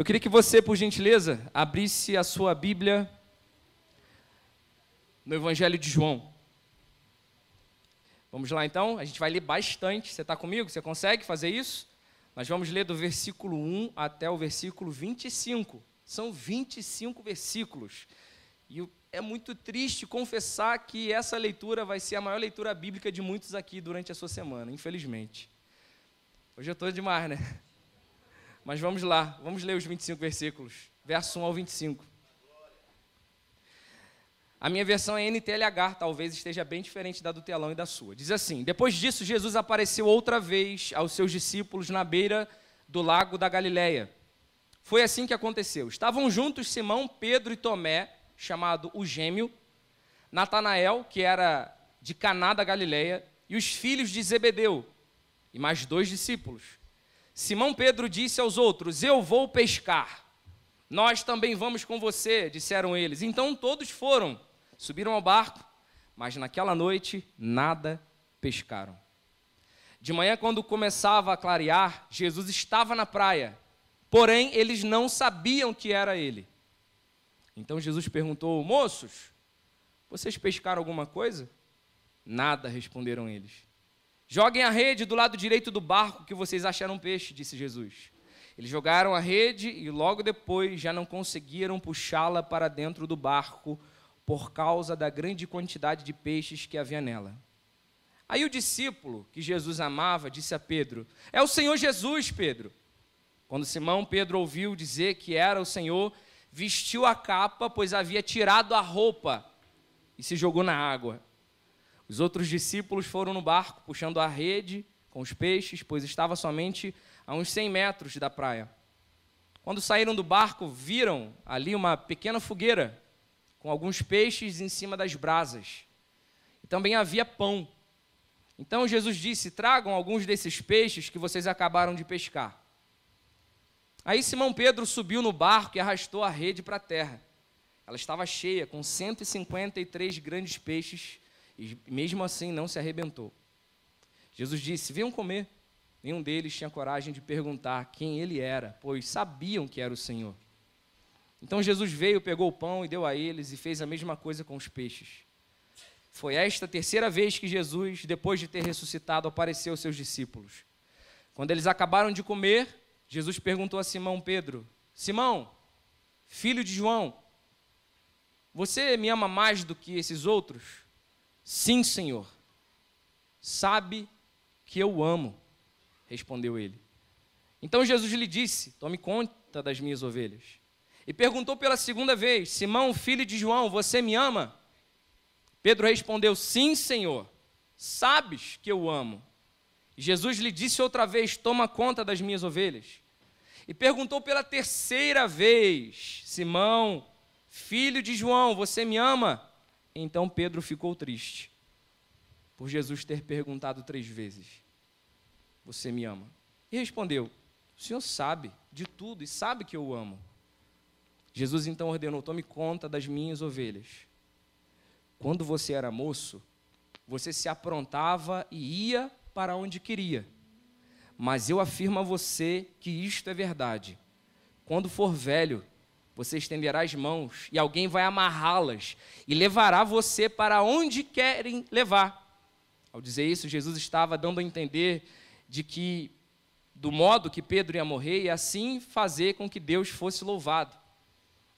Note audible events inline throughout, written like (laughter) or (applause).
Eu queria que você, por gentileza, abrisse a sua Bíblia no Evangelho de João. Vamos lá então, a gente vai ler bastante. Você está comigo? Você consegue fazer isso? Nós vamos ler do versículo 1 até o versículo 25. São 25 versículos. E é muito triste confessar que essa leitura vai ser a maior leitura bíblica de muitos aqui durante a sua semana, infelizmente. Hoje eu estou demais, né? Mas vamos lá, vamos ler os 25 versículos, verso 1 ao 25. A minha versão é NTLH, talvez esteja bem diferente da do telão e da sua. Diz assim: Depois disso, Jesus apareceu outra vez aos seus discípulos na beira do lago da Galileia. Foi assim que aconteceu. Estavam juntos Simão, Pedro e Tomé, chamado o gêmeo, Natanael, que era de Caná da Galileia, e os filhos de Zebedeu, e mais dois discípulos. Simão Pedro disse aos outros: Eu vou pescar. Nós também vamos com você, disseram eles. Então todos foram. Subiram ao barco, mas naquela noite nada pescaram. De manhã, quando começava a clarear, Jesus estava na praia, porém eles não sabiam que era ele. Então Jesus perguntou: Moços, vocês pescaram alguma coisa? Nada, responderam eles. Joguem a rede do lado direito do barco que vocês acharam peixe, disse Jesus. Eles jogaram a rede e logo depois já não conseguiram puxá-la para dentro do barco por causa da grande quantidade de peixes que havia nela. Aí o discípulo que Jesus amava disse a Pedro: É o Senhor Jesus, Pedro. Quando Simão Pedro ouviu dizer que era o Senhor, vestiu a capa, pois havia tirado a roupa e se jogou na água. Os outros discípulos foram no barco, puxando a rede com os peixes, pois estava somente a uns 100 metros da praia. Quando saíram do barco, viram ali uma pequena fogueira com alguns peixes em cima das brasas. E também havia pão. Então Jesus disse: Tragam alguns desses peixes que vocês acabaram de pescar. Aí Simão Pedro subiu no barco e arrastou a rede para a terra. Ela estava cheia, com 153 grandes peixes, e mesmo assim não se arrebentou. Jesus disse: Venham comer. Nenhum deles tinha coragem de perguntar quem ele era, pois sabiam que era o Senhor. Então Jesus veio, pegou o pão e deu a eles e fez a mesma coisa com os peixes. Foi esta a terceira vez que Jesus, depois de ter ressuscitado, apareceu aos seus discípulos. Quando eles acabaram de comer, Jesus perguntou a Simão Pedro: Simão, filho de João, você me ama mais do que esses outros? Sim, Senhor. Sabe que eu amo, respondeu ele. Então Jesus lhe disse: Tome conta das minhas ovelhas. E perguntou pela segunda vez: Simão, filho de João, você me ama? Pedro respondeu: Sim, Senhor, sabes que eu amo. Jesus lhe disse outra vez: Toma conta das minhas ovelhas. E perguntou pela terceira vez: Simão, filho de João, você me ama? Então Pedro ficou triste, por Jesus ter perguntado três vezes: Você me ama? E respondeu: O Senhor sabe de tudo e sabe que eu o amo. Jesus então ordenou: tome conta das minhas ovelhas. Quando você era moço, você se aprontava e ia para onde queria. Mas eu afirmo a você que isto é verdade. Quando for velho, você estenderá as mãos e alguém vai amarrá-las e levará você para onde querem levar. Ao dizer isso, Jesus estava dando a entender de que, do modo que Pedro ia morrer, e assim fazer com que Deus fosse louvado.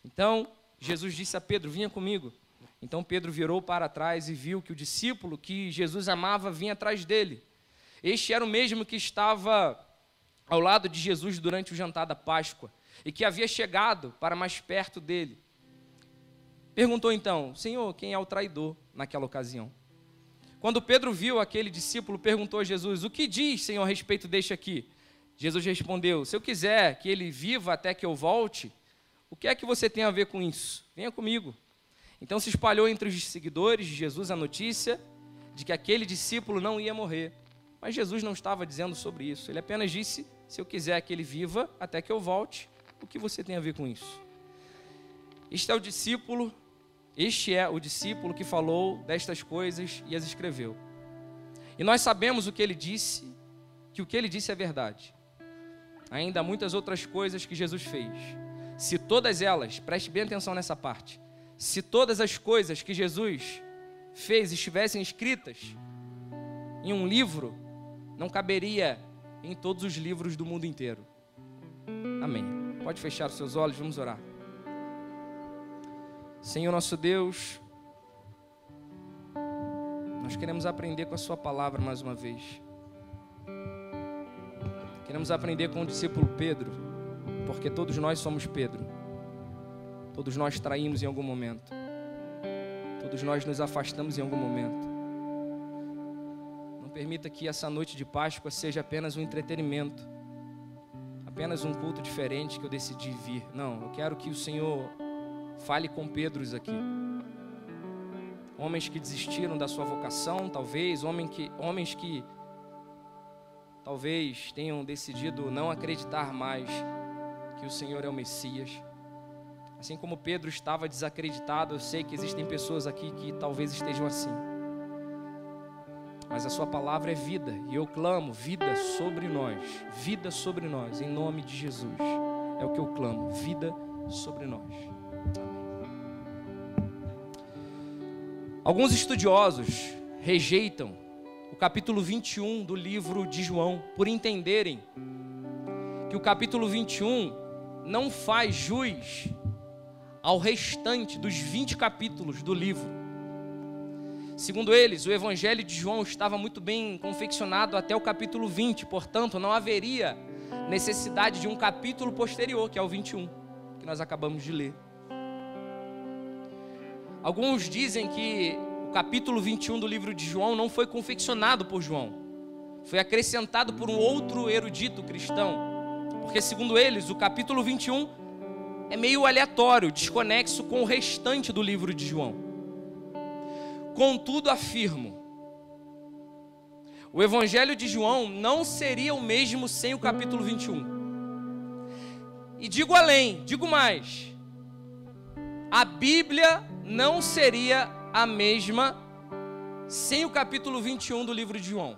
Então, Jesus disse a Pedro: Vinha comigo. Então Pedro virou para trás e viu que o discípulo que Jesus amava vinha atrás dele. Este era o mesmo que estava ao lado de Jesus durante o jantar da Páscoa e que havia chegado para mais perto dele. Perguntou então: Senhor, quem é o traidor naquela ocasião? Quando Pedro viu aquele discípulo, perguntou a Jesus: O que diz, Senhor, a respeito deste aqui? Jesus respondeu: Se eu quiser que ele viva até que eu volte, o que é que você tem a ver com isso? Venha comigo. Então se espalhou entre os seguidores de Jesus a notícia de que aquele discípulo não ia morrer. Mas Jesus não estava dizendo sobre isso. Ele apenas disse: se eu quiser que ele viva até que eu volte, o que você tem a ver com isso? Este é o discípulo, este é o discípulo que falou destas coisas e as escreveu. E nós sabemos o que ele disse, que o que ele disse é verdade. ainda há muitas outras coisas que Jesus fez. Se todas elas, preste bem atenção nessa parte, se todas as coisas que Jesus fez estivessem escritas em um livro, não caberia em todos os livros do mundo inteiro. Amém. Pode fechar os seus olhos, vamos orar. Senhor nosso Deus, nós queremos aprender com a Sua palavra mais uma vez. Queremos aprender com o discípulo Pedro, porque todos nós somos Pedro. Todos nós traímos em algum momento. Todos nós nos afastamos em algum momento. Não permita que essa noite de Páscoa seja apenas um entretenimento, apenas um culto diferente que eu decidi vir. Não, eu quero que o Senhor fale com Pedros aqui. Homens que desistiram da sua vocação, talvez, homens que, homens que talvez tenham decidido não acreditar mais que o Senhor é o Messias. Assim como Pedro estava desacreditado, eu sei que existem pessoas aqui que talvez estejam assim. Mas a Sua palavra é vida, e eu clamo vida sobre nós, vida sobre nós, em nome de Jesus. É o que eu clamo, vida sobre nós. Amém. Alguns estudiosos rejeitam o capítulo 21 do livro de João, por entenderem que o capítulo 21 não faz jus ao restante dos 20 capítulos do livro. Segundo eles, o Evangelho de João estava muito bem confeccionado até o capítulo 20, portanto, não haveria necessidade de um capítulo posterior, que é o 21, que nós acabamos de ler. Alguns dizem que o capítulo 21 do livro de João não foi confeccionado por João, foi acrescentado por um outro erudito cristão, porque, segundo eles, o capítulo 21 é meio aleatório, desconexo com o restante do livro de João. Contudo, afirmo: o Evangelho de João não seria o mesmo sem o capítulo 21. E digo além, digo mais: a Bíblia não seria a mesma sem o capítulo 21 do livro de João.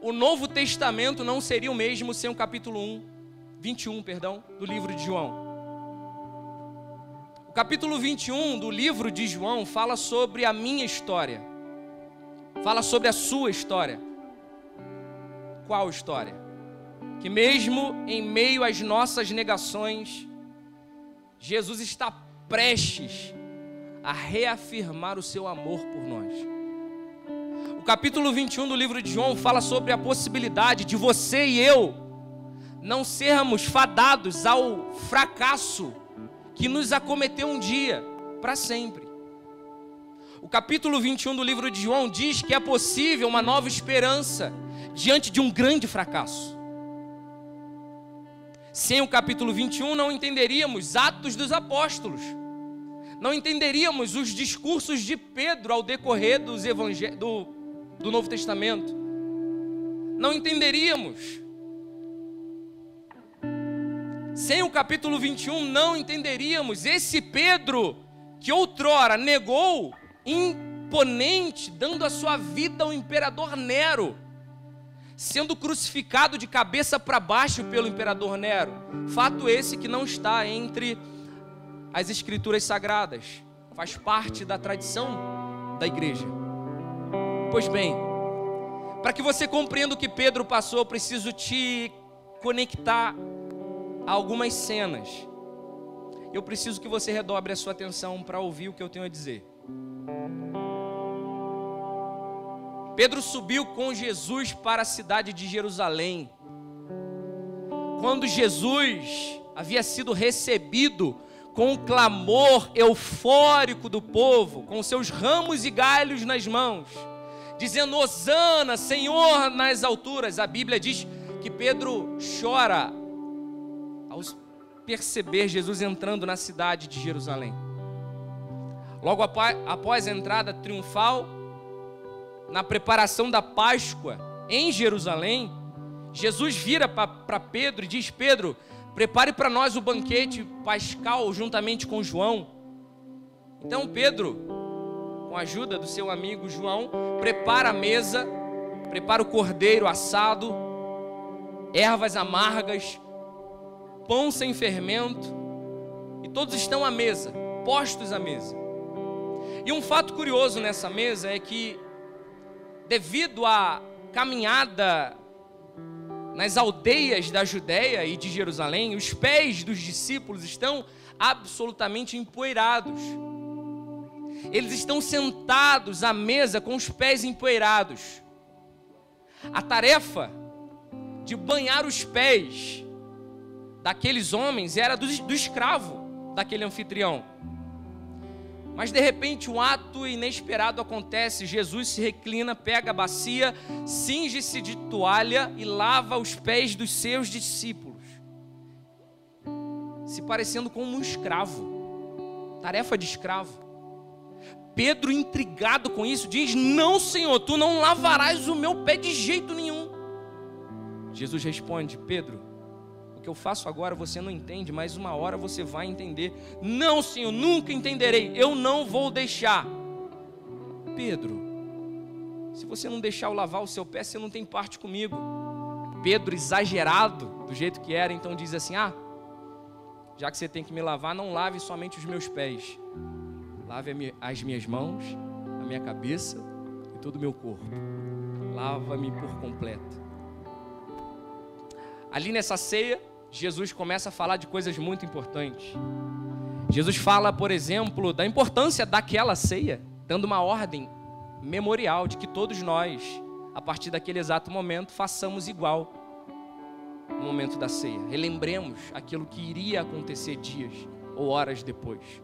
O Novo Testamento não seria o mesmo sem o capítulo 1 21, perdão, do livro de João. Capítulo 21 do livro de João fala sobre a minha história. Fala sobre a sua história. Qual história? Que mesmo em meio às nossas negações, Jesus está prestes a reafirmar o seu amor por nós. O capítulo 21 do livro de João fala sobre a possibilidade de você e eu não sermos fadados ao fracasso que nos acometeu um dia, para sempre. O capítulo 21 do livro de João diz que é possível uma nova esperança diante de um grande fracasso. Sem o capítulo 21, não entenderíamos Atos dos Apóstolos, não entenderíamos os discursos de Pedro ao decorrer dos do, do Novo Testamento, não entenderíamos sem o capítulo 21, não entenderíamos esse Pedro que outrora negou, imponente, dando a sua vida ao imperador Nero, sendo crucificado de cabeça para baixo pelo imperador Nero. Fato esse que não está entre as escrituras sagradas, faz parte da tradição da igreja. Pois bem, para que você compreenda o que Pedro passou, preciso te conectar algumas cenas. Eu preciso que você redobre a sua atenção para ouvir o que eu tenho a dizer. Pedro subiu com Jesus para a cidade de Jerusalém. Quando Jesus havia sido recebido com um clamor eufórico do povo, com seus ramos e galhos nas mãos, dizendo: Hosana, Senhor nas alturas. A Bíblia diz que Pedro chora ao perceber Jesus entrando na cidade de Jerusalém. Logo após a entrada triunfal, na preparação da Páscoa em Jerusalém, Jesus vira para Pedro e diz: Pedro, prepare para nós o banquete pascal juntamente com João. Então Pedro, com a ajuda do seu amigo João, prepara a mesa, prepara o cordeiro assado, ervas amargas, pão sem fermento, e todos estão à mesa, postos à mesa. E um fato curioso nessa mesa é que, devido à caminhada nas aldeias da Judéia e de Jerusalém, os pés dos discípulos estão absolutamente empoeirados. Eles estão sentados à mesa com os pés empoeirados. A tarefa de banhar os pés daqueles homens era do, do escravo daquele anfitrião. Mas de repente um ato inesperado acontece. Jesus se reclina, pega a bacia, cinge-se de toalha e lava os pés dos seus discípulos, se parecendo como um escravo. Tarefa de escravo. Pedro, intrigado com isso, diz: Não, Senhor, tu não lavarás o meu pé de jeito nenhum. Jesus responde: Pedro, que eu faço agora você não entende, mas uma hora você vai entender. Não, Senhor, nunca entenderei. Eu não vou deixar. Pedro, se você não deixar eu lavar o seu pé, você não tem parte comigo. Pedro, exagerado do jeito que era, então diz assim: Ah, já que você tem que me lavar, não lave somente os meus pés Lave as minhas mãos, a minha cabeça e todo o meu corpo. Lava-me por completo. Ali nessa ceia, Jesus começa a falar de coisas muito importantes. Jesus fala, por exemplo, da importância daquela ceia, dando uma ordem memorial de que todos nós, a partir daquele exato momento, façamos igual no momento da ceia. Relembremos aquilo que iria acontecer dias ou horas depois.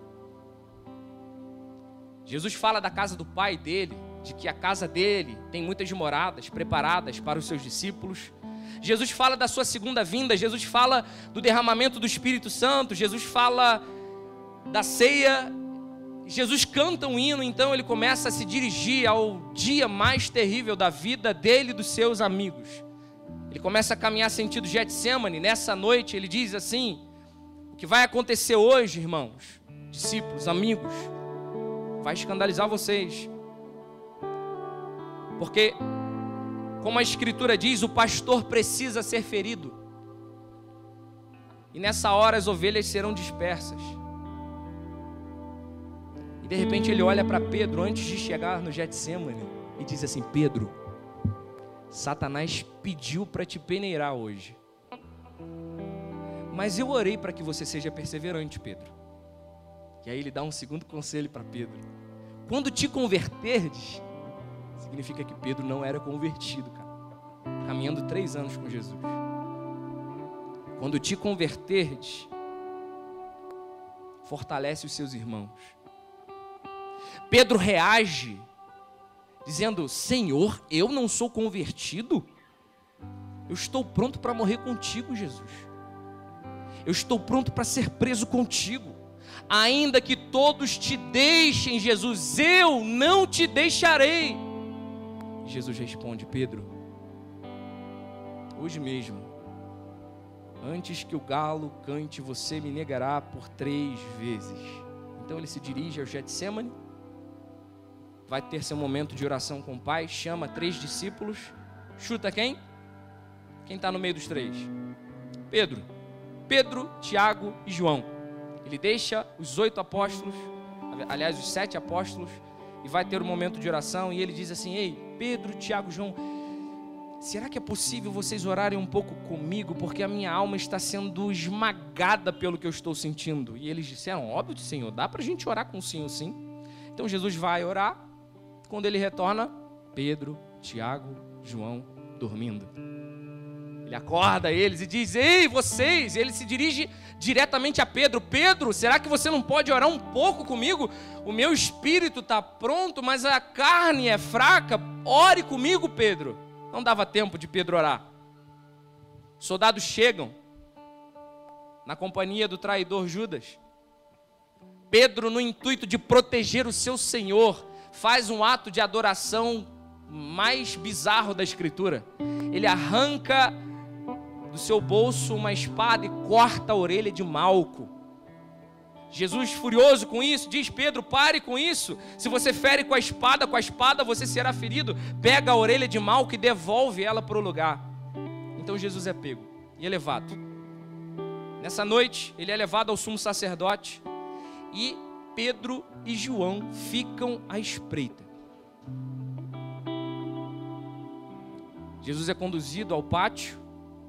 Jesus fala da casa do pai dele, de que a casa dele tem muitas moradas preparadas para os seus discípulos. Jesus fala da sua segunda vinda, Jesus fala do derramamento do Espírito Santo, Jesus fala da ceia. Jesus canta um hino, então ele começa a se dirigir ao dia mais terrível da vida dele e dos seus amigos. Ele começa a caminhar sentido Getsemane. Nessa noite ele diz assim: O que vai acontecer hoje, irmãos, discípulos, amigos, vai escandalizar vocês. Porque, como a Escritura diz, o pastor precisa ser ferido. E nessa hora as ovelhas serão dispersas. E de repente ele olha para Pedro antes de chegar no Getsemane e diz assim: Pedro, Satanás pediu para te peneirar hoje. Mas eu orei para que você seja perseverante, Pedro. E aí ele dá um segundo conselho para Pedro. Quando te converterdes, significa que Pedro não era convertido, cara. Caminhando três anos com Jesus. Quando te converterdes, fortalece os seus irmãos. Pedro reage, dizendo: Senhor, eu não sou convertido. Eu estou pronto para morrer contigo, Jesus. Eu estou pronto para ser preso contigo ainda que todos te deixem, Jesus, eu não te deixarei. Jesus responde: Pedro, hoje mesmo, antes que o galo cante, você me negará por três vezes. Então ele se dirige ao Getsemane, vai ter seu momento de oração com o Pai, chama três discípulos, chuta quem? Quem está no meio dos três? Pedro. Pedro, Tiago e João. Ele deixa os oito apóstolos, aliás, os sete apóstolos, e vai ter um momento de oração. E ele diz assim: Ei, Pedro, Tiago, João, será que é possível vocês orarem um pouco comigo? Porque a minha alma está sendo esmagada pelo que eu estou sentindo. E eles disseram: Óbvio, Senhor, dá para a gente orar com o Senhor sim. Então Jesus vai orar. Quando ele retorna, Pedro, Tiago, João dormindo. Ele acorda eles e diz: Ei, vocês! E ele se dirige diretamente a Pedro: Pedro, será que você não pode orar um pouco comigo? O meu espírito está pronto, mas a carne é fraca. Ore comigo, Pedro. Não dava tempo de Pedro orar. Soldados chegam na companhia do traidor Judas. Pedro, no intuito de proteger o seu Senhor, faz um ato de adoração mais bizarro da Escritura. Ele arranca do seu bolso uma espada e corta a orelha de Malco. Jesus, furioso com isso, diz: Pedro, pare com isso. Se você fere com a espada, com a espada você será ferido. Pega a orelha de Malco e devolve ela para o lugar. Então Jesus é pego e é levado. Nessa noite, ele é levado ao sumo sacerdote e Pedro e João ficam à espreita. Jesus é conduzido ao pátio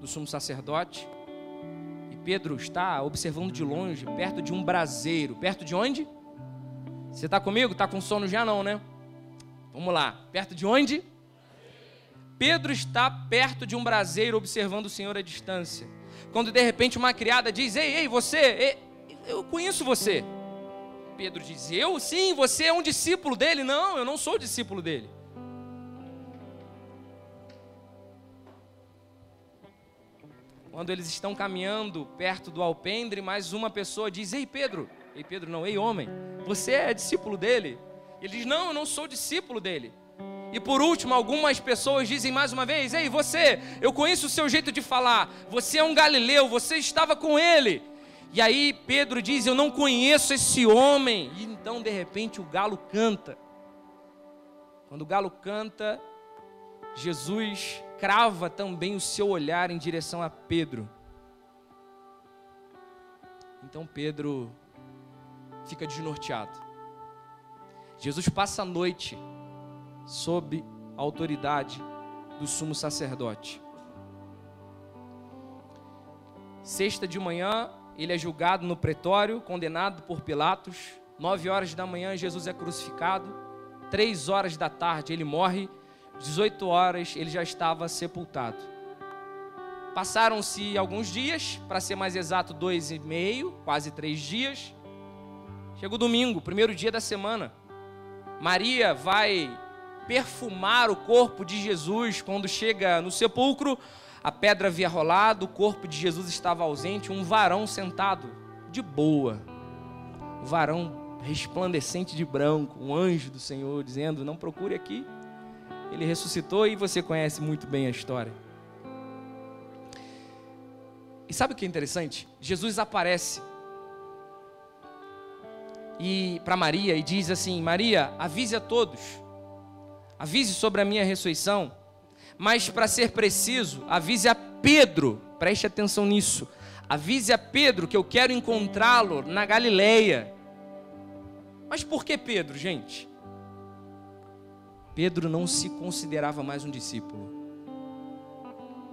do sumo sacerdote e Pedro está observando de longe, perto de um braseiro. Perto de onde? Você está comigo? Está com sono já não, né? Vamos lá. Perto de onde? Pedro está perto de um braseiro observando o Senhor à distância. Quando de repente uma criada diz: Ei, ei, você, ei, eu conheço você. Pedro diz: Eu? Sim, você é um discípulo dele. Não, eu não sou discípulo dele. Quando eles estão caminhando perto do alpendre, mais uma pessoa diz: Ei, Pedro. Ei, Pedro, não, ei, homem, você é discípulo dele? Ele diz: Não, eu não sou discípulo dele. E por último, algumas pessoas dizem mais uma vez: Ei, você, eu conheço o seu jeito de falar, você é um galileu, você estava com ele. E aí Pedro diz: Eu não conheço esse homem. E então, de repente, o galo canta. Quando o galo canta, Jesus crava também o seu olhar em direção a Pedro. Então Pedro fica desnorteado. Jesus passa a noite sob a autoridade do sumo sacerdote. Sexta de manhã, ele é julgado no pretório, condenado por Pilatos. Nove horas da manhã, Jesus é crucificado. Três horas da tarde, ele morre 18 horas ele já estava sepultado. Passaram-se alguns dias, para ser mais exato, dois e meio, quase três dias. Chega o domingo, primeiro dia da semana. Maria vai perfumar o corpo de Jesus quando chega no sepulcro. A pedra havia rolado, o corpo de Jesus estava ausente, um varão sentado, de boa. Um varão resplandecente de branco, um anjo do Senhor, dizendo: Não procure aqui ele ressuscitou e você conhece muito bem a história. E sabe o que é interessante? Jesus aparece e para Maria e diz assim: Maria, avise a todos, avise sobre a minha ressurreição, mas para ser preciso, avise a Pedro, preste atenção nisso, avise a Pedro que eu quero encontrá-lo na Galileia. Mas por que Pedro, gente? Pedro não se considerava mais um discípulo.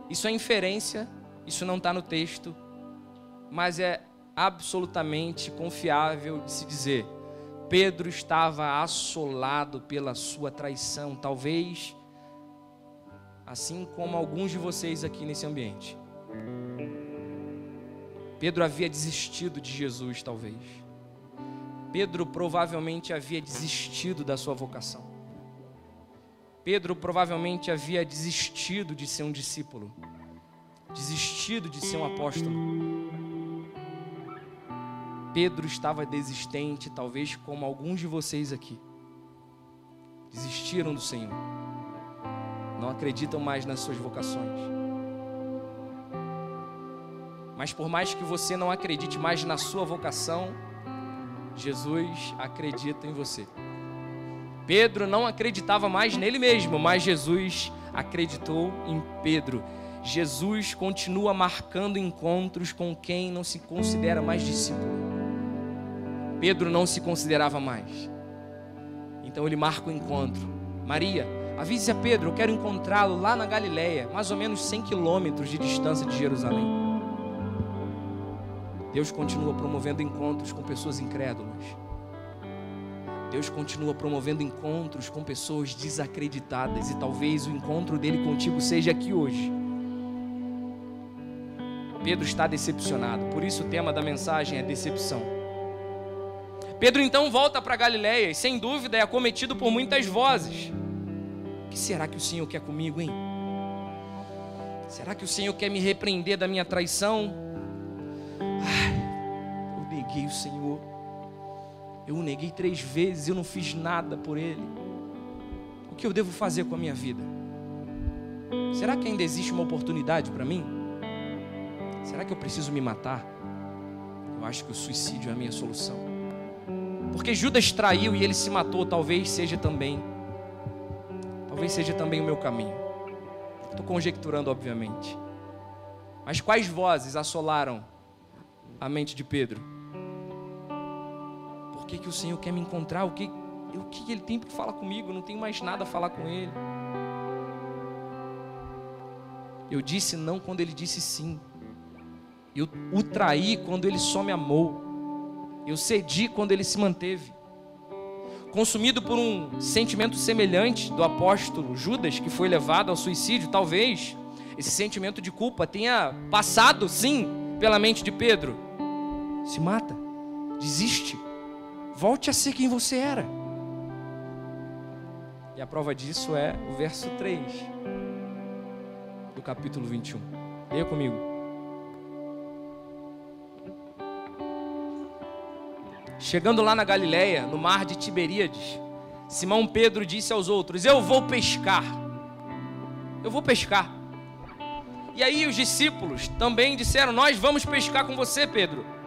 Isso é inferência, isso não está no texto, mas é absolutamente confiável de se dizer. Pedro estava assolado pela sua traição, talvez assim como alguns de vocês aqui nesse ambiente. Pedro havia desistido de Jesus, talvez. Pedro provavelmente havia desistido da sua vocação. Pedro provavelmente havia desistido de ser um discípulo, desistido de ser um apóstolo. Pedro estava desistente, talvez como alguns de vocês aqui. Desistiram do Senhor. Não acreditam mais nas suas vocações. Mas por mais que você não acredite mais na sua vocação, Jesus acredita em você. Pedro não acreditava mais nele mesmo, mas Jesus acreditou em Pedro. Jesus continua marcando encontros com quem não se considera mais discípulo. Pedro não se considerava mais. Então ele marca o encontro. Maria, avise a Pedro, eu quero encontrá-lo lá na Galileia, mais ou menos 100 quilômetros de distância de Jerusalém. Deus continua promovendo encontros com pessoas incrédulas. Deus continua promovendo encontros com pessoas desacreditadas e talvez o encontro dele contigo seja aqui hoje. Pedro está decepcionado, por isso o tema da mensagem é decepção. Pedro então volta para Galiléia e sem dúvida é acometido por muitas vozes. O que será que o Senhor quer comigo, hein? Será que o Senhor quer me repreender da minha traição? Ai, eu neguei o Senhor. Eu o neguei três vezes, eu não fiz nada por ele. O que eu devo fazer com a minha vida? Será que ainda existe uma oportunidade para mim? Será que eu preciso me matar? Eu acho que o suicídio é a minha solução. Porque Judas traiu e ele se matou, talvez seja também. Talvez seja também o meu caminho. Estou conjecturando, obviamente. Mas quais vozes assolaram a mente de Pedro? Que, que o Senhor quer me encontrar? O que, o que ele tem para falar comigo? Eu não tenho mais nada a falar com ele. Eu disse não quando ele disse sim. Eu o traí quando ele só me amou. Eu cedi quando ele se manteve. Consumido por um sentimento semelhante do apóstolo Judas, que foi levado ao suicídio, talvez esse sentimento de culpa tenha passado, sim, pela mente de Pedro. Se mata, desiste, volte a ser quem você era. E a prova disso é o verso 3 do capítulo 21. Leia comigo. Chegando lá na Galileia, no mar de Tiberíades, Simão Pedro disse aos outros: Eu vou pescar. Eu vou pescar. E aí os discípulos também disseram: Nós vamos pescar com você, Pedro.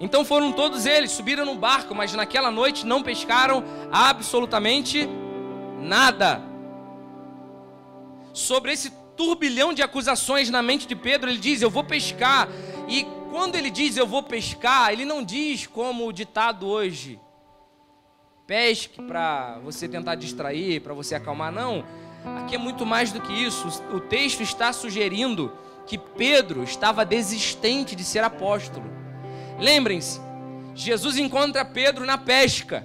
Então foram todos eles, subiram no barco, mas naquela noite não pescaram absolutamente nada. Sobre esse turbilhão de acusações na mente de Pedro, ele diz: Eu vou pescar. E quando ele diz eu vou pescar, ele não diz como o ditado hoje: pesque para você tentar distrair, para você acalmar. Não. Aqui é muito mais do que isso. O texto está sugerindo que Pedro estava desistente de ser apóstolo. Lembrem-se, Jesus encontra Pedro na pesca.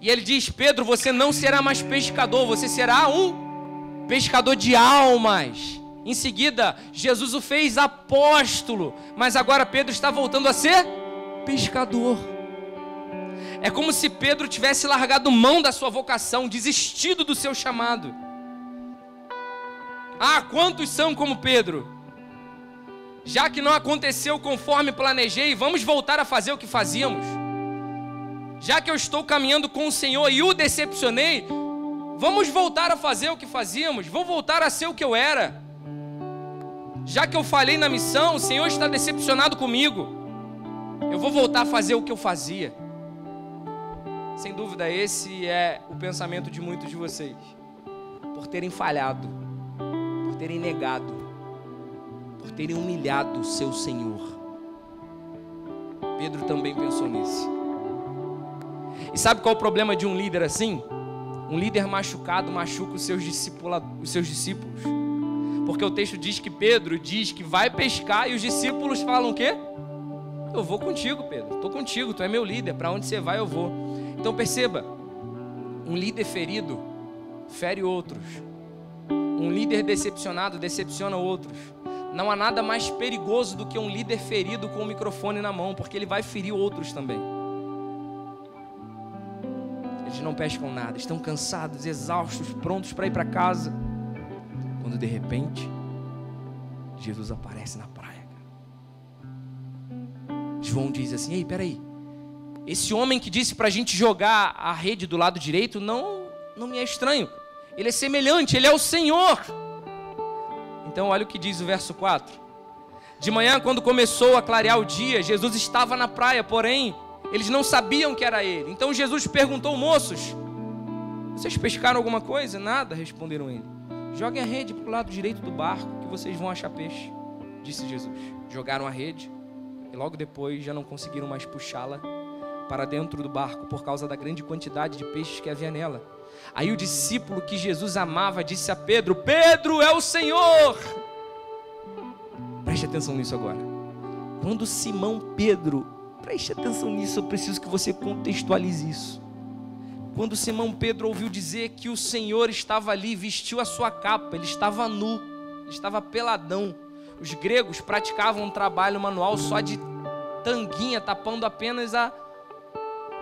E ele diz: Pedro, você não será mais pescador, você será um pescador de almas. Em seguida, Jesus o fez apóstolo, mas agora Pedro está voltando a ser pescador. É como se Pedro tivesse largado mão da sua vocação, desistido do seu chamado. Ah, quantos são como Pedro? Já que não aconteceu conforme planejei, vamos voltar a fazer o que fazíamos. Já que eu estou caminhando com o Senhor e o decepcionei, Vamos voltar a fazer o que fazíamos, vou voltar a ser o que eu era. Já que eu falhei na missão, o Senhor está decepcionado comigo. Eu vou voltar a fazer o que eu fazia. Sem dúvida, esse é o pensamento de muitos de vocês. Por terem falhado, por terem negado, por terem humilhado o seu Senhor. Pedro também pensou nisso. E sabe qual é o problema de um líder assim? Um líder machucado machuca os seus, os seus discípulos. Porque o texto diz que Pedro diz que vai pescar e os discípulos falam o quê? Eu vou contigo, Pedro. Estou contigo, tu é meu líder. Para onde você vai, eu vou. Então perceba: um líder ferido fere outros. Um líder decepcionado decepciona outros. Não há nada mais perigoso do que um líder ferido com o microfone na mão, porque ele vai ferir outros também. Eles não pescam nada, estão cansados, exaustos, prontos para ir para casa. Quando de repente, Jesus aparece na praia. João diz assim: Ei, peraí. Esse homem que disse para a gente jogar a rede do lado direito não, não me é estranho. Ele é semelhante, ele é o Senhor. Então, olha o que diz o verso 4. De manhã, quando começou a clarear o dia, Jesus estava na praia, porém, eles não sabiam que era ele. Então Jesus perguntou, moços: Vocês pescaram alguma coisa? Nada, responderam ele. Joguem a rede para o lado direito do barco, que vocês vão achar peixe, disse Jesus. Jogaram a rede e logo depois já não conseguiram mais puxá-la para dentro do barco por causa da grande quantidade de peixes que havia nela. Aí o discípulo que Jesus amava disse a Pedro: Pedro é o Senhor. Preste atenção nisso agora. Quando Simão Pedro Preste atenção nisso, eu preciso que você contextualize isso. Quando Simão Pedro ouviu dizer que o Senhor estava ali, vestiu a sua capa, ele estava nu, ele estava peladão. Os gregos praticavam um trabalho manual só de tanguinha, tapando apenas a,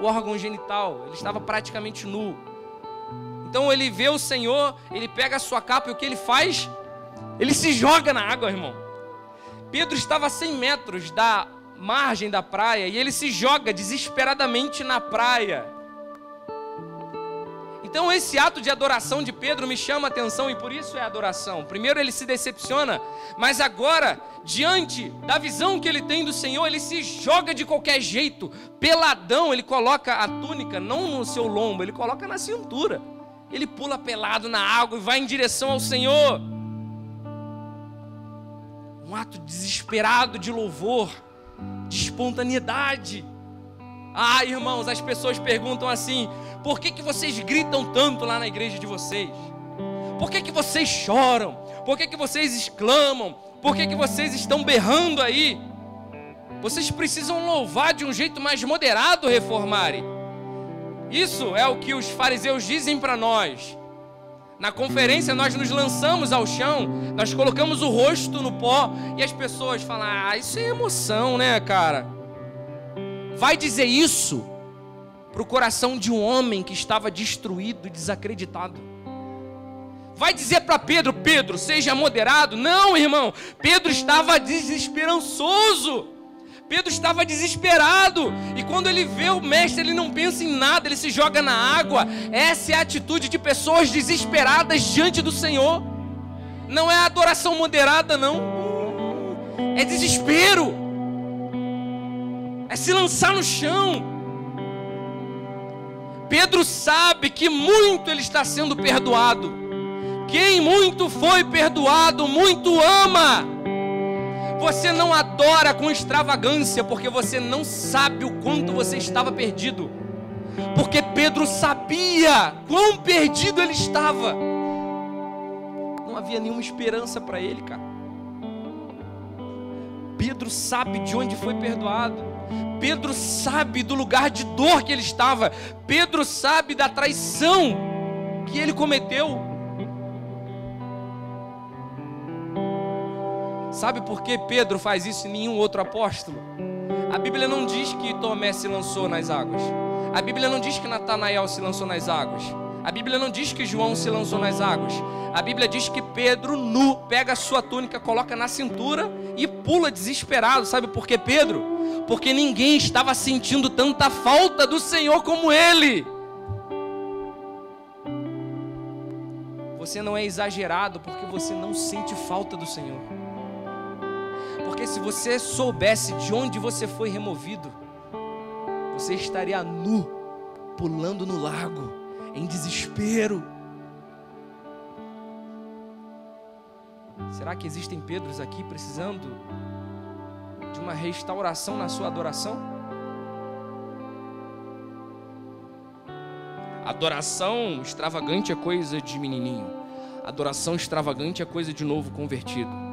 o órgão genital. Ele estava praticamente nu. Então ele vê o Senhor, ele pega a sua capa e o que ele faz? Ele se joga na água, irmão. Pedro estava a 100 metros da margem da praia e ele se joga desesperadamente na praia. Então, esse ato de adoração de Pedro me chama a atenção e por isso é adoração. Primeiro, ele se decepciona, mas agora, diante da visão que ele tem do Senhor, ele se joga de qualquer jeito, peladão. Ele coloca a túnica não no seu lombo, ele coloca na cintura. Ele pula pelado na água e vai em direção ao Senhor. um ato desesperado de louvor, de espontaneidade. Ah, irmãos, as pessoas perguntam assim: por que, que vocês gritam tanto lá na igreja de vocês? Por que, que vocês choram? Por que, que vocês exclamam? Por que, que vocês estão berrando aí? Vocês precisam louvar de um jeito mais moderado, reformarem. Isso é o que os fariseus dizem para nós. Na conferência nós nos lançamos ao chão, nós colocamos o rosto no pó e as pessoas falam: "Ah, isso é emoção, né, cara?" Vai dizer isso para o coração de um homem que estava destruído desacreditado. Vai dizer para Pedro: Pedro, seja moderado. Não, irmão. Pedro estava desesperançoso. Pedro estava desesperado. E quando ele vê o mestre, ele não pensa em nada, ele se joga na água. Essa é a atitude de pessoas desesperadas diante do Senhor. Não é adoração moderada, não. É desespero. É se lançar no chão. Pedro sabe que muito ele está sendo perdoado. Quem muito foi perdoado, muito ama. Você não adora com extravagância, porque você não sabe o quanto você estava perdido. Porque Pedro sabia quão perdido ele estava. Não havia nenhuma esperança para ele, cara. Pedro sabe de onde foi perdoado. Pedro sabe do lugar de dor que ele estava. Pedro sabe da traição que ele cometeu. Sabe por que Pedro faz isso e nenhum outro apóstolo? A Bíblia não diz que Tomé se lançou nas águas. A Bíblia não diz que Natanael se lançou nas águas. A Bíblia não diz que João se lançou nas águas. A Bíblia diz que Pedro, nu, pega a sua túnica, coloca na cintura e pula desesperado. Sabe por que Pedro? porque ninguém estava sentindo tanta falta do Senhor como ele. Você não é exagerado porque você não sente falta do Senhor. Se você soubesse de onde você foi removido, você estaria nu, pulando no lago, em desespero. Será que existem Pedros aqui precisando de uma restauração na sua adoração? Adoração extravagante é coisa de menininho. Adoração extravagante é coisa de novo convertido.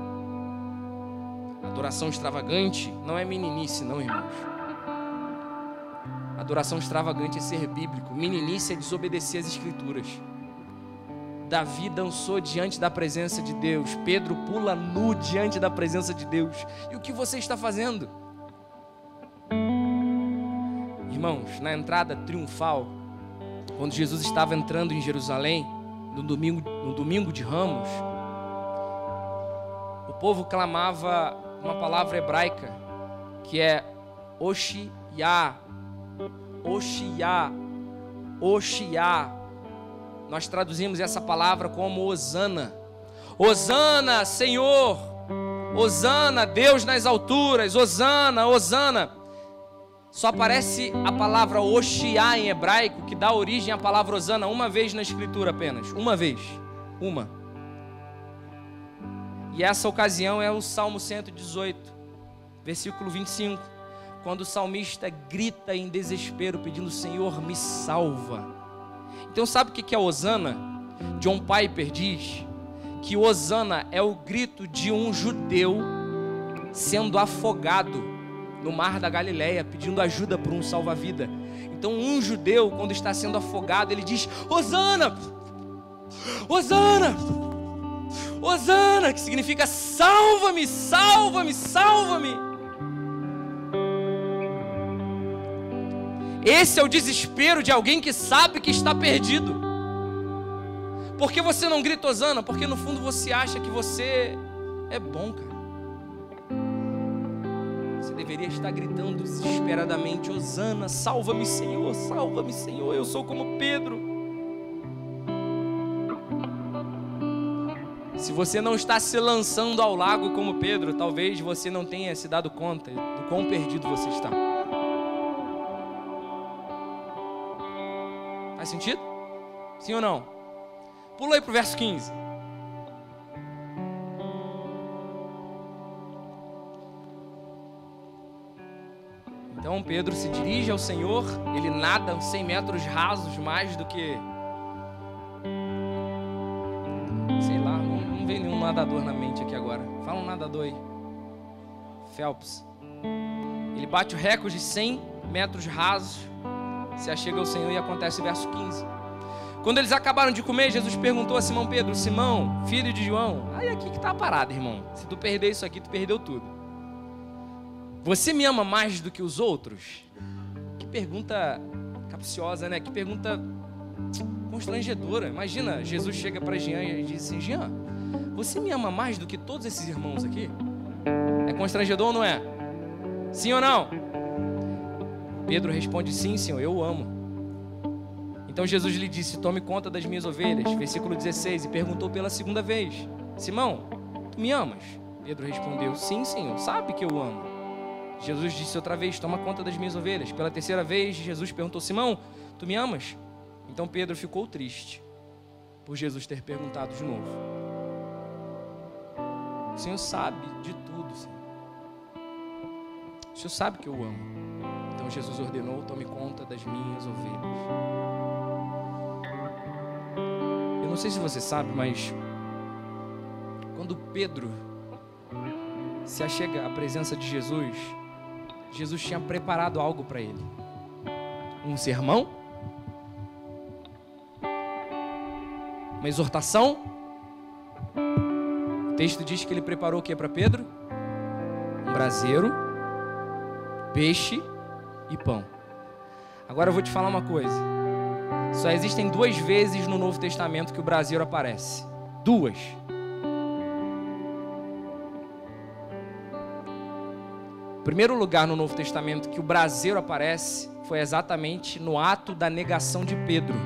Adoração extravagante não é meninice, não, irmãos. Adoração extravagante é ser bíblico. Meninice é desobedecer as escrituras. Davi dançou diante da presença de Deus, Pedro pula nu diante da presença de Deus. E o que você está fazendo? Irmãos, na entrada triunfal, quando Jesus estava entrando em Jerusalém, no domingo, no domingo de Ramos, o povo clamava uma palavra hebraica que é Oxiá, Oxiá, Oxiá nós traduzimos essa palavra como Osana. Osana, Senhor. Osana, Deus nas alturas. Osana, Osana. Só aparece a palavra Oshiá em hebraico, que dá origem à palavra Osana uma vez na escritura apenas. Uma vez. Uma. E essa ocasião é o Salmo 118, versículo 25. Quando o salmista grita em desespero, pedindo: Senhor, me salva. Então, sabe o que é Osana? John Piper diz que Osana é o grito de um judeu sendo afogado no mar da Galileia, pedindo ajuda por um salva-vida. Então, um judeu, quando está sendo afogado, ele diz: Osana! Osana! Osana, que significa salva-me, salva-me, salva-me. Esse é o desespero de alguém que sabe que está perdido. Por que você não grita Osana? Porque no fundo você acha que você é bom, cara. Você deveria estar gritando desesperadamente: Osana, salva-me, Senhor, salva-me, Senhor. Eu sou como Pedro. Se você não está se lançando ao lago como Pedro, talvez você não tenha se dado conta do quão perdido você está. Faz sentido? Sim ou não? Pula aí para o verso 15. Então Pedro se dirige ao Senhor, ele nada 100 metros rasos mais do que nadador na mente aqui agora. Fala um nadador aí. Phelps. Ele bate o recorde de 100 metros rasos, se achega ao Senhor e acontece verso 15. Quando eles acabaram de comer, Jesus perguntou a Simão Pedro: Simão, filho de João, aí aqui que está a parada, irmão. Se tu perder isso aqui, tu perdeu tudo. Você me ama mais do que os outros? Que pergunta capciosa, né? Que pergunta constrangedora. Imagina, Jesus chega para Jean e diz assim: Jean, você me ama mais do que todos esses irmãos aqui? É constrangedor ou não é? Sim ou não? Pedro responde: Sim, Senhor, eu o amo. Então Jesus lhe disse: Tome conta das minhas ovelhas. Versículo 16. E perguntou pela segunda vez: Simão, tu me amas? Pedro respondeu: Sim, Senhor, sabe que eu amo. Jesus disse outra vez: Toma conta das minhas ovelhas. Pela terceira vez, Jesus perguntou: Simão, tu me amas? Então Pedro ficou triste por Jesus ter perguntado de novo. O Senhor sabe de tudo, Senhor. O Senhor sabe que eu amo. Então Jesus ordenou: Tome conta das minhas ovelhas. Eu não sei se você sabe, mas quando Pedro se achega à presença de Jesus, Jesus tinha preparado algo para ele. Um sermão, uma exortação. O texto diz que ele preparou o que para Pedro? Um braseiro, peixe e pão. Agora eu vou te falar uma coisa. Só existem duas vezes no Novo Testamento que o Brasil aparece. Duas. O primeiro lugar no Novo Testamento que o Brasil aparece foi exatamente no ato da negação de Pedro.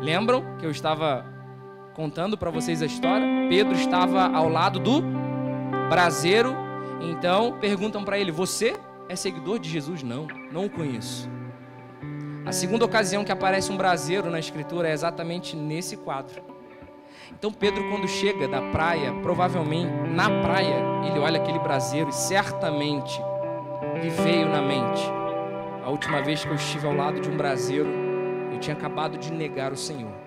Lembram que eu estava contando para vocês a história? Pedro estava ao lado do braseiro. Então perguntam para ele: Você é seguidor de Jesus? Não, não o conheço. A segunda ocasião que aparece um braseiro na escritura é exatamente nesse quadro. Então Pedro, quando chega da praia, provavelmente na praia, ele olha aquele braseiro e certamente lhe veio na mente. A última vez que eu estive ao lado de um braseiro, eu tinha acabado de negar o Senhor.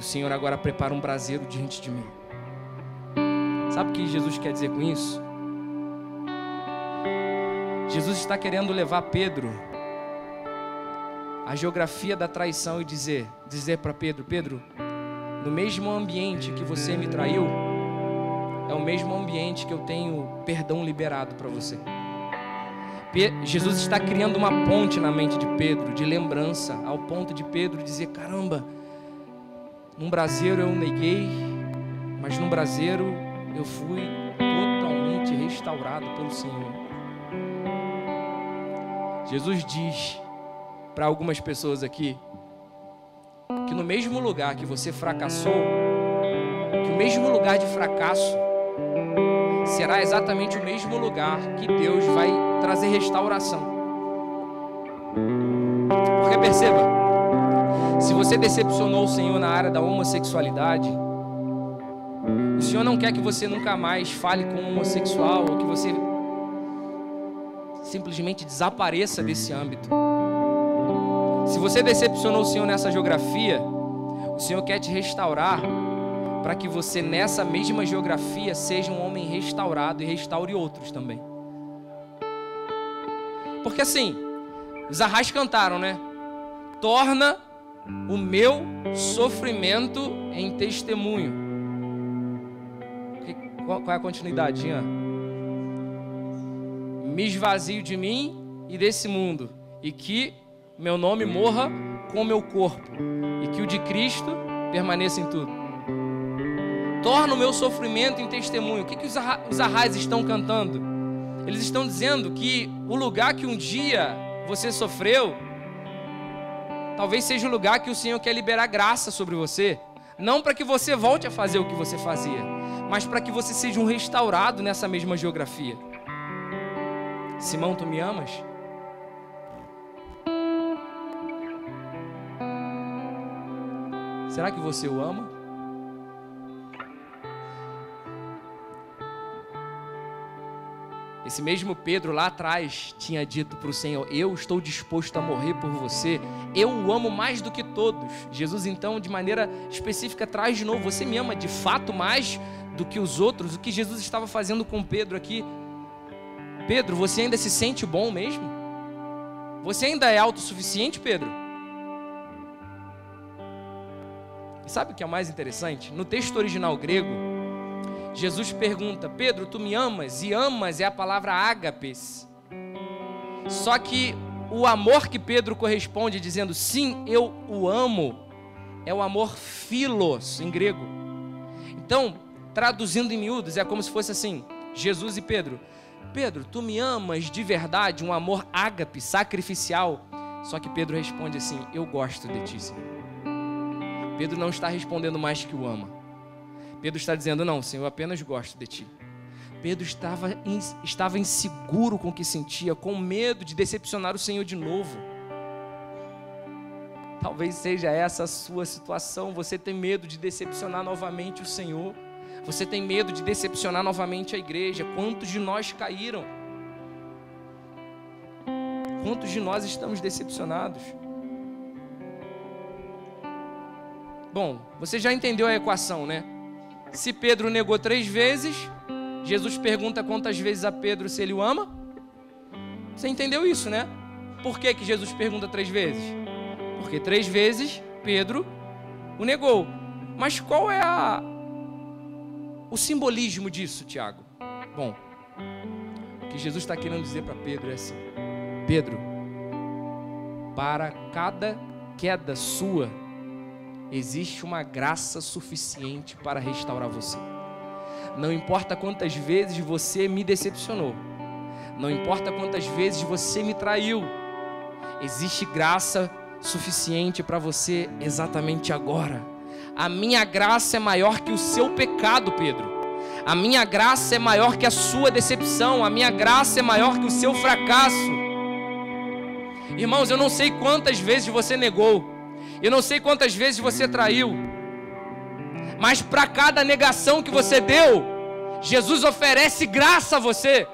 O Senhor agora prepara um braseiro diante de mim. Sabe o que Jesus quer dizer com isso? Jesus está querendo levar Pedro a geografia da traição e dizer, dizer para Pedro, Pedro, no mesmo ambiente que você me traiu, é o mesmo ambiente que eu tenho perdão liberado para você. Jesus está criando uma ponte na mente de Pedro, de lembrança, ao ponto de Pedro dizer: caramba, num braseiro eu neguei, mas num braseiro eu fui totalmente restaurado pelo Senhor. Jesus diz para algumas pessoas aqui que no mesmo lugar que você fracassou, que o mesmo lugar de fracasso será exatamente o mesmo lugar que Deus vai trazer restauração. Porque perceba, se você decepcionou o Senhor na área da homossexualidade, o Senhor não quer que você nunca mais fale com um homossexual ou que você simplesmente desapareça desse âmbito. Se você decepcionou o Senhor nessa geografia, o Senhor quer te restaurar para que você nessa mesma geografia seja um homem restaurado e restaure outros também. Porque assim, os arrais cantaram, né? Torna o meu sofrimento em testemunho. Qual é a continuidade, Ian? Me esvazio de mim e desse mundo, e que meu nome morra com meu corpo e que o de Cristo permaneça em tudo. Torna o meu sofrimento em testemunho. O que, que os arrais estão cantando? Eles estão dizendo que o lugar que um dia você sofreu, talvez seja o lugar que o Senhor quer liberar graça sobre você. Não para que você volte a fazer o que você fazia, mas para que você seja um restaurado nessa mesma geografia. Simão, tu me amas? Será que você o ama? Esse mesmo Pedro lá atrás tinha dito para o Senhor: Eu estou disposto a morrer por você, eu o amo mais do que todos. Jesus, então, de maneira específica, traz de novo: Você me ama de fato mais do que os outros? O que Jesus estava fazendo com Pedro aqui? Pedro, você ainda se sente bom mesmo? Você ainda é autossuficiente, Pedro? E sabe o que é mais interessante? No texto original grego, Jesus pergunta: Pedro, tu me amas? E amas é a palavra ágapes. Só que o amor que Pedro corresponde dizendo sim, eu o amo, é o amor filos em grego. Então, traduzindo em miúdos, é como se fosse assim: Jesus e Pedro. Pedro, tu me amas de verdade, um amor ágape, sacrificial. Só que Pedro responde assim: Eu gosto de ti, Senhor. Pedro não está respondendo mais que o ama. Pedro está dizendo: Não, Senhor, eu apenas gosto de ti. Pedro estava, estava inseguro com o que sentia, com medo de decepcionar o Senhor de novo. Talvez seja essa a sua situação. Você tem medo de decepcionar novamente o Senhor. Você tem medo de decepcionar novamente a igreja. Quantos de nós caíram? Quantos de nós estamos decepcionados? Bom, você já entendeu a equação, né? Se Pedro negou três vezes, Jesus pergunta quantas vezes a Pedro se ele o ama. Você entendeu isso, né? Por que, que Jesus pergunta três vezes? Porque três vezes Pedro o negou. Mas qual é a, o simbolismo disso, Tiago? Bom, o que Jesus está querendo dizer para Pedro é assim: Pedro, para cada queda sua, existe uma graça suficiente para restaurar você. Não importa quantas vezes você me decepcionou, não importa quantas vezes você me traiu, existe graça suficiente para você exatamente agora. A minha graça é maior que o seu pecado, Pedro. A minha graça é maior que a sua decepção, a minha graça é maior que o seu fracasso. Irmãos, eu não sei quantas vezes você negou, eu não sei quantas vezes você traiu, mas para cada negação que você deu, Jesus oferece graça a você.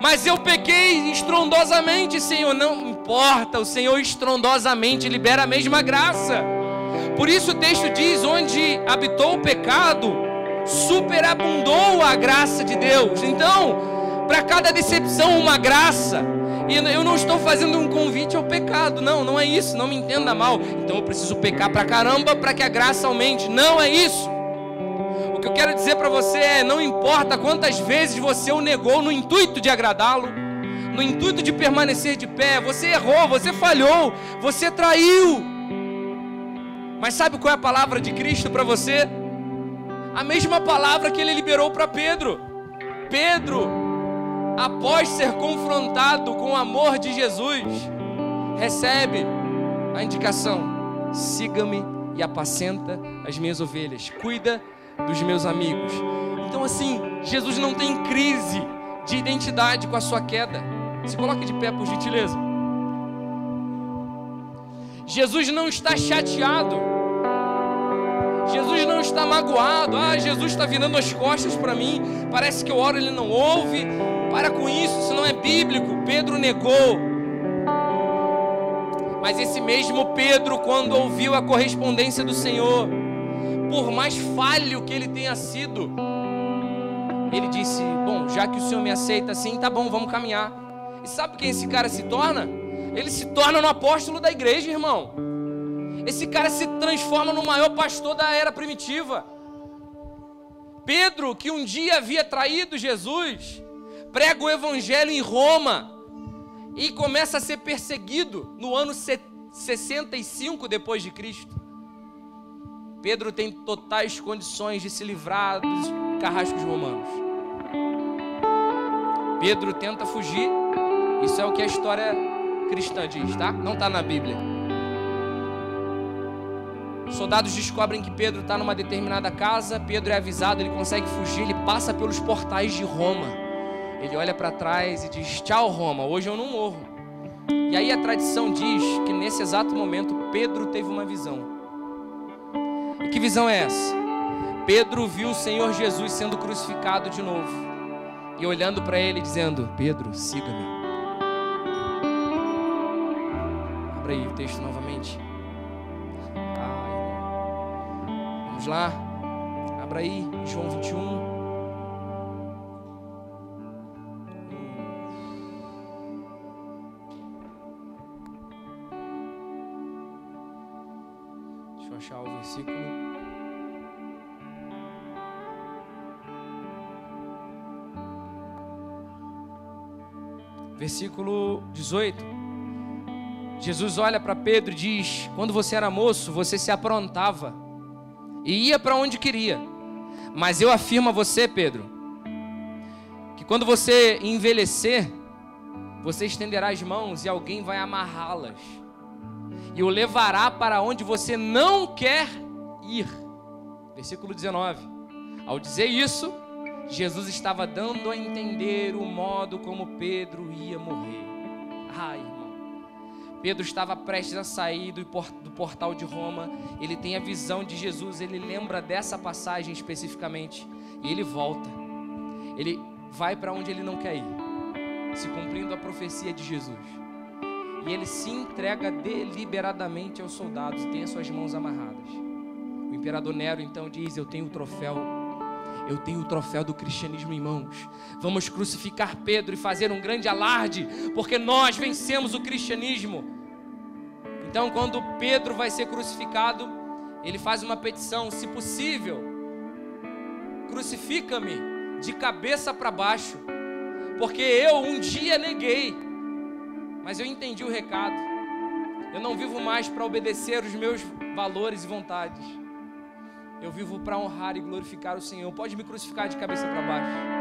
Mas eu pequei estrondosamente, Senhor. Não importa, o Senhor estrondosamente libera a mesma graça. Por isso o texto diz: onde habitou o pecado, superabundou a graça de Deus. Então, para cada decepção, uma graça. E eu não estou fazendo um convite ao pecado, não, não é isso, não me entenda mal. Então eu preciso pecar pra caramba para que a graça aumente. Não é isso. O que eu quero dizer para você é: não importa quantas vezes você o negou no intuito de agradá-lo, no intuito de permanecer de pé, você errou, você falhou, você traiu. Mas sabe qual é a palavra de Cristo para você? A mesma palavra que ele liberou para Pedro. Pedro, após ser confrontado com o amor de Jesus, recebe a indicação: siga-me e apacenta as minhas ovelhas, cuida dos meus amigos. Então, assim, Jesus não tem crise de identidade com a sua queda. Se coloque de pé, por gentileza. Jesus não está chateado. Jesus não está magoado. Ah, Jesus está virando as costas para mim. Parece que eu oro, ele não ouve. Para com isso, isso não é bíblico. Pedro negou. Mas esse mesmo Pedro, quando ouviu a correspondência do Senhor, por mais falho que ele tenha sido, ele disse: Bom, já que o Senhor me aceita assim, tá bom, vamos caminhar. E sabe quem esse cara se torna? Ele se torna no apóstolo da igreja, irmão. Esse cara se transforma no maior pastor da era primitiva. Pedro, que um dia havia traído Jesus, prega o evangelho em Roma e começa a ser perseguido no ano 65 depois de Cristo. Pedro tem totais condições de se livrar dos carrascos romanos. Pedro tenta fugir. Isso é o que a história cristã diz, tá? Não está na Bíblia. Soldados descobrem que Pedro está numa determinada casa. Pedro é avisado, ele consegue fugir, ele passa pelos portais de Roma ele olha para trás e diz: Tchau, Roma, hoje eu não morro. E aí a tradição diz que nesse exato momento Pedro teve uma visão. E que visão é essa? Pedro viu o Senhor Jesus sendo crucificado de novo. e olhando para ele dizendo: Pedro, siga-me. Abra aí o texto novamente. Vamos lá. Abra aí, João 21. Versículo 18. Jesus olha para Pedro e diz: Quando você era moço, você se aprontava e ia para onde queria. Mas eu afirmo a você, Pedro, que quando você envelhecer, você estenderá as mãos e alguém vai amarrá-las e o levará para onde você não quer ir. Versículo 19. Ao dizer isso, Jesus estava dando a entender o modo como Pedro ia morrer. Ai, Pedro estava prestes a sair do portal de Roma. Ele tem a visão de Jesus, ele lembra dessa passagem especificamente. E ele volta. Ele vai para onde ele não quer ir, se cumprindo a profecia de Jesus. E ele se entrega deliberadamente aos soldados tem as suas mãos amarradas. O imperador Nero então diz: Eu tenho o troféu eu tenho o troféu do cristianismo em mãos. Vamos crucificar Pedro e fazer um grande alarde, porque nós vencemos o cristianismo. Então, quando Pedro vai ser crucificado, ele faz uma petição: se possível, crucifica-me de cabeça para baixo, porque eu um dia neguei, mas eu entendi o recado. Eu não vivo mais para obedecer os meus valores e vontades. Eu vivo para honrar e glorificar o Senhor. Pode me crucificar de cabeça para baixo.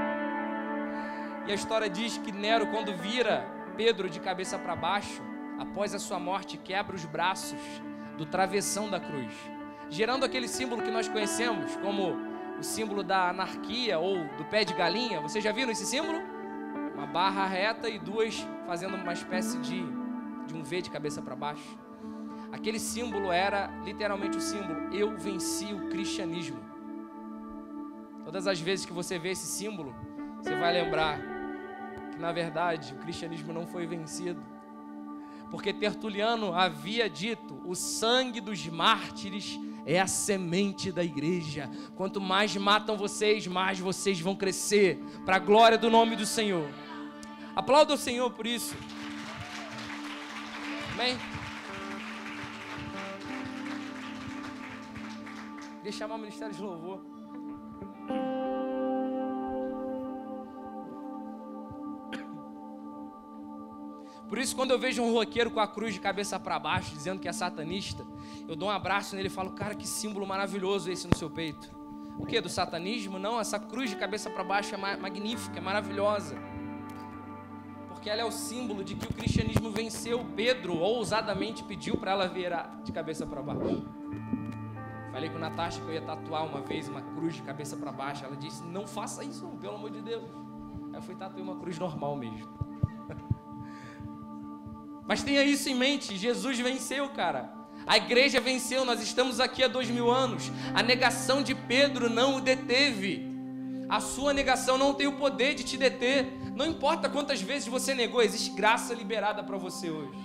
E a história diz que Nero, quando vira Pedro de cabeça para baixo, após a sua morte, quebra os braços do travessão da cruz, gerando aquele símbolo que nós conhecemos como o símbolo da anarquia ou do pé de galinha. Vocês já viram esse símbolo? Uma barra reta e duas fazendo uma espécie de, de um V de cabeça para baixo. Aquele símbolo era literalmente o símbolo: eu venci o cristianismo. Todas as vezes que você vê esse símbolo, você vai lembrar que na verdade o cristianismo não foi vencido. Porque Tertuliano havia dito: o sangue dos mártires é a semente da igreja. Quanto mais matam vocês, mais vocês vão crescer para a glória do nome do Senhor. Aplauda o Senhor por isso. Amém? Deixa chamar o ministério de louvor. Por isso, quando eu vejo um roqueiro com a cruz de cabeça para baixo, dizendo que é satanista, eu dou um abraço nele e falo: Cara, que símbolo maravilhoso esse no seu peito. O que? Do satanismo? Não, essa cruz de cabeça para baixo é magnífica, é maravilhosa. Porque ela é o símbolo de que o cristianismo venceu. Pedro ousadamente pediu para ela virar de cabeça para baixo. Falei com Natasha que eu ia tatuar uma vez uma cruz de cabeça para baixo. Ela disse: Não faça isso, pelo amor de Deus. Aí eu fui tatuar uma cruz normal mesmo. (laughs) Mas tenha isso em mente: Jesus venceu, cara. A igreja venceu, nós estamos aqui há dois mil anos. A negação de Pedro não o deteve. A sua negação não tem o poder de te deter. Não importa quantas vezes você negou, existe graça liberada para você hoje.